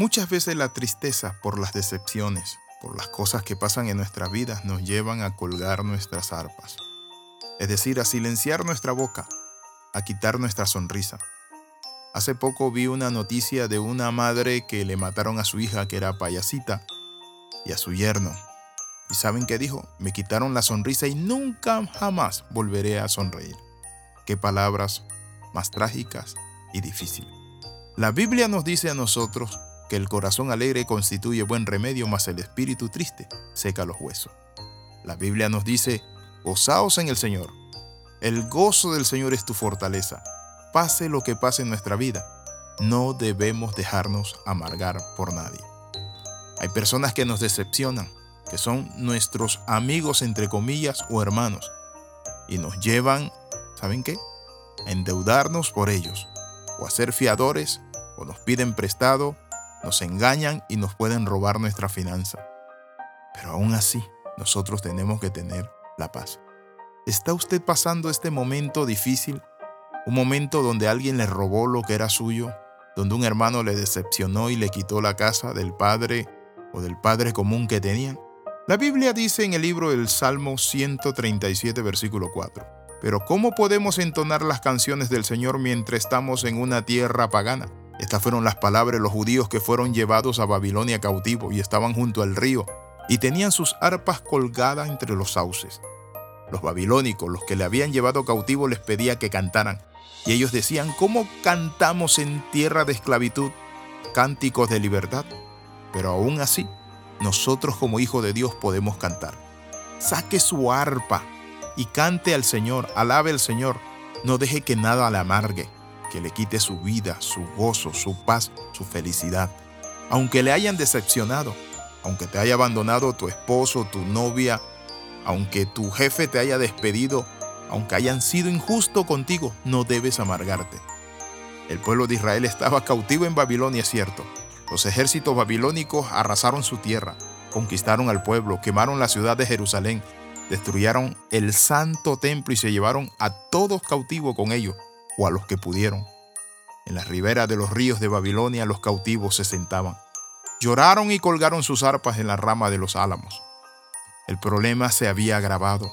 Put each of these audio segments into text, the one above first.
Muchas veces la tristeza por las decepciones, por las cosas que pasan en nuestras vidas, nos llevan a colgar nuestras arpas. Es decir, a silenciar nuestra boca, a quitar nuestra sonrisa. Hace poco vi una noticia de una madre que le mataron a su hija que era payasita y a su yerno. ¿Y saben qué dijo? Me quitaron la sonrisa y nunca jamás volveré a sonreír. Qué palabras más trágicas y difíciles. La Biblia nos dice a nosotros que el corazón alegre constituye buen remedio, mas el espíritu triste seca los huesos. La Biblia nos dice, gozaos en el Señor. El gozo del Señor es tu fortaleza. Pase lo que pase en nuestra vida, no debemos dejarnos amargar por nadie. Hay personas que nos decepcionan, que son nuestros amigos entre comillas o hermanos, y nos llevan, ¿saben qué? A endeudarnos por ellos, o a ser fiadores, o nos piden prestado, nos engañan y nos pueden robar nuestra finanza. Pero aún así, nosotros tenemos que tener la paz. ¿Está usted pasando este momento difícil un momento donde alguien le robó lo que era suyo, donde un hermano le decepcionó y le quitó la casa del padre o del padre común que tenían. La Biblia dice en el libro del Salmo 137, versículo 4, pero ¿cómo podemos entonar las canciones del Señor mientras estamos en una tierra pagana? Estas fueron las palabras de los judíos que fueron llevados a Babilonia cautivo y estaban junto al río y tenían sus arpas colgadas entre los sauces. Los babilónicos, los que le habían llevado cautivo, les pedía que cantaran. Y ellos decían, ¿cómo cantamos en tierra de esclavitud cánticos de libertad? Pero aún así, nosotros como hijos de Dios podemos cantar. Saque su arpa y cante al Señor, alabe al Señor. No deje que nada le amargue, que le quite su vida, su gozo, su paz, su felicidad. Aunque le hayan decepcionado, aunque te haya abandonado tu esposo, tu novia, aunque tu jefe te haya despedido, aunque hayan sido injustos contigo, no debes amargarte. El pueblo de Israel estaba cautivo en Babilonia, es cierto. Los ejércitos babilónicos arrasaron su tierra, conquistaron al pueblo, quemaron la ciudad de Jerusalén, destruyeron el santo templo y se llevaron a todos cautivos con ellos, o a los que pudieron. En la ribera de los ríos de Babilonia los cautivos se sentaban. Lloraron y colgaron sus arpas en la rama de los álamos. El problema se había agravado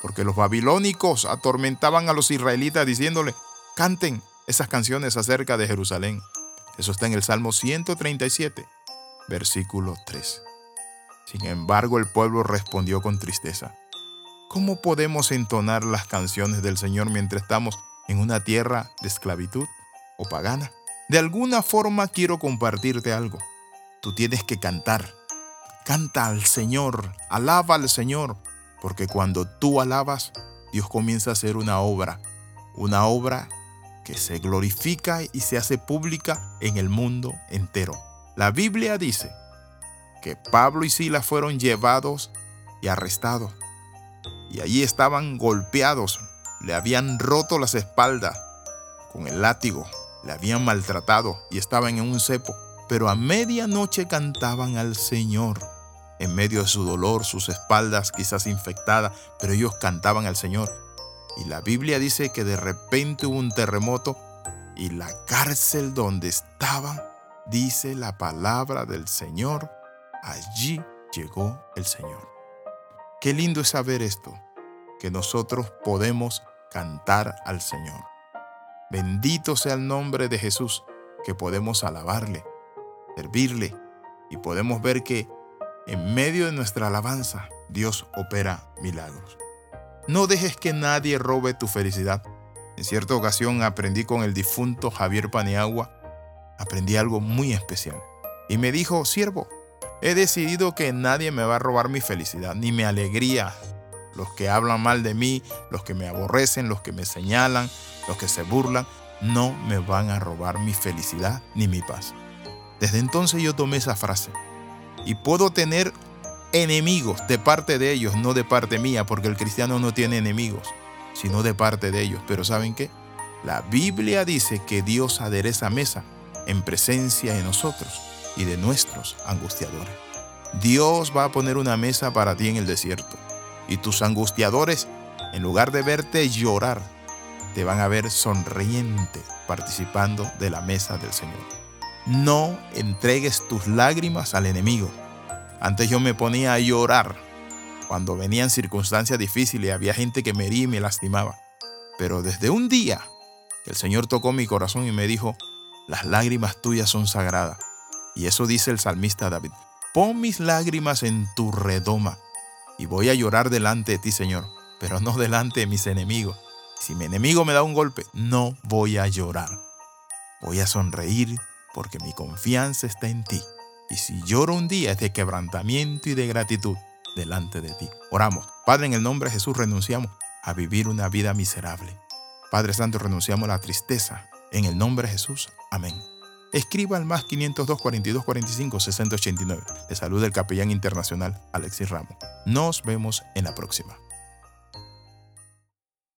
porque los babilónicos atormentaban a los israelitas diciéndole, canten esas canciones acerca de Jerusalén. Eso está en el Salmo 137, versículo 3. Sin embargo, el pueblo respondió con tristeza. ¿Cómo podemos entonar las canciones del Señor mientras estamos en una tierra de esclavitud o pagana? De alguna forma quiero compartirte algo. Tú tienes que cantar. Canta al Señor, alaba al Señor, porque cuando tú alabas, Dios comienza a hacer una obra, una obra que se glorifica y se hace pública en el mundo entero. La Biblia dice que Pablo y Silas fueron llevados y arrestados. Y allí estaban golpeados, le habían roto las espaldas con el látigo, le habían maltratado y estaban en un cepo. Pero a medianoche cantaban al Señor en medio de su dolor, sus espaldas quizás infectadas, pero ellos cantaban al Señor. Y la Biblia dice que de repente hubo un terremoto y la cárcel donde estaban, dice la palabra del Señor, allí llegó el Señor. Qué lindo es saber esto, que nosotros podemos cantar al Señor. Bendito sea el nombre de Jesús, que podemos alabarle, servirle y podemos ver que en medio de nuestra alabanza, Dios opera milagros. No dejes que nadie robe tu felicidad. En cierta ocasión aprendí con el difunto Javier Paniagua, aprendí algo muy especial. Y me dijo, siervo, he decidido que nadie me va a robar mi felicidad, ni mi alegría. Los que hablan mal de mí, los que me aborrecen, los que me señalan, los que se burlan, no me van a robar mi felicidad ni mi paz. Desde entonces yo tomé esa frase y puedo tener enemigos de parte de ellos, no de parte mía, porque el cristiano no tiene enemigos, sino de parte de ellos. Pero ¿saben qué? La Biblia dice que Dios adereza mesa en presencia de nosotros y de nuestros angustiadores. Dios va a poner una mesa para ti en el desierto y tus angustiadores, en lugar de verte llorar, te van a ver sonriente participando de la mesa del Señor. No entregues tus lágrimas al enemigo. Antes yo me ponía a llorar cuando venían circunstancias difíciles había gente que me hería y me lastimaba. Pero desde un día el Señor tocó mi corazón y me dijo, las lágrimas tuyas son sagradas. Y eso dice el salmista David. Pon mis lágrimas en tu redoma y voy a llorar delante de ti, Señor, pero no delante de mis enemigos. Si mi enemigo me da un golpe, no voy a llorar. Voy a sonreír porque mi confianza está en ti. Y si lloro un día es de quebrantamiento y de gratitud delante de ti. Oramos. Padre, en el nombre de Jesús renunciamos a vivir una vida miserable. Padre Santo, renunciamos a la tristeza. En el nombre de Jesús. Amén. Escriba al más 502 42 45 60 89. Le saluda el capellán internacional Alexis Ramos. Nos vemos en la próxima.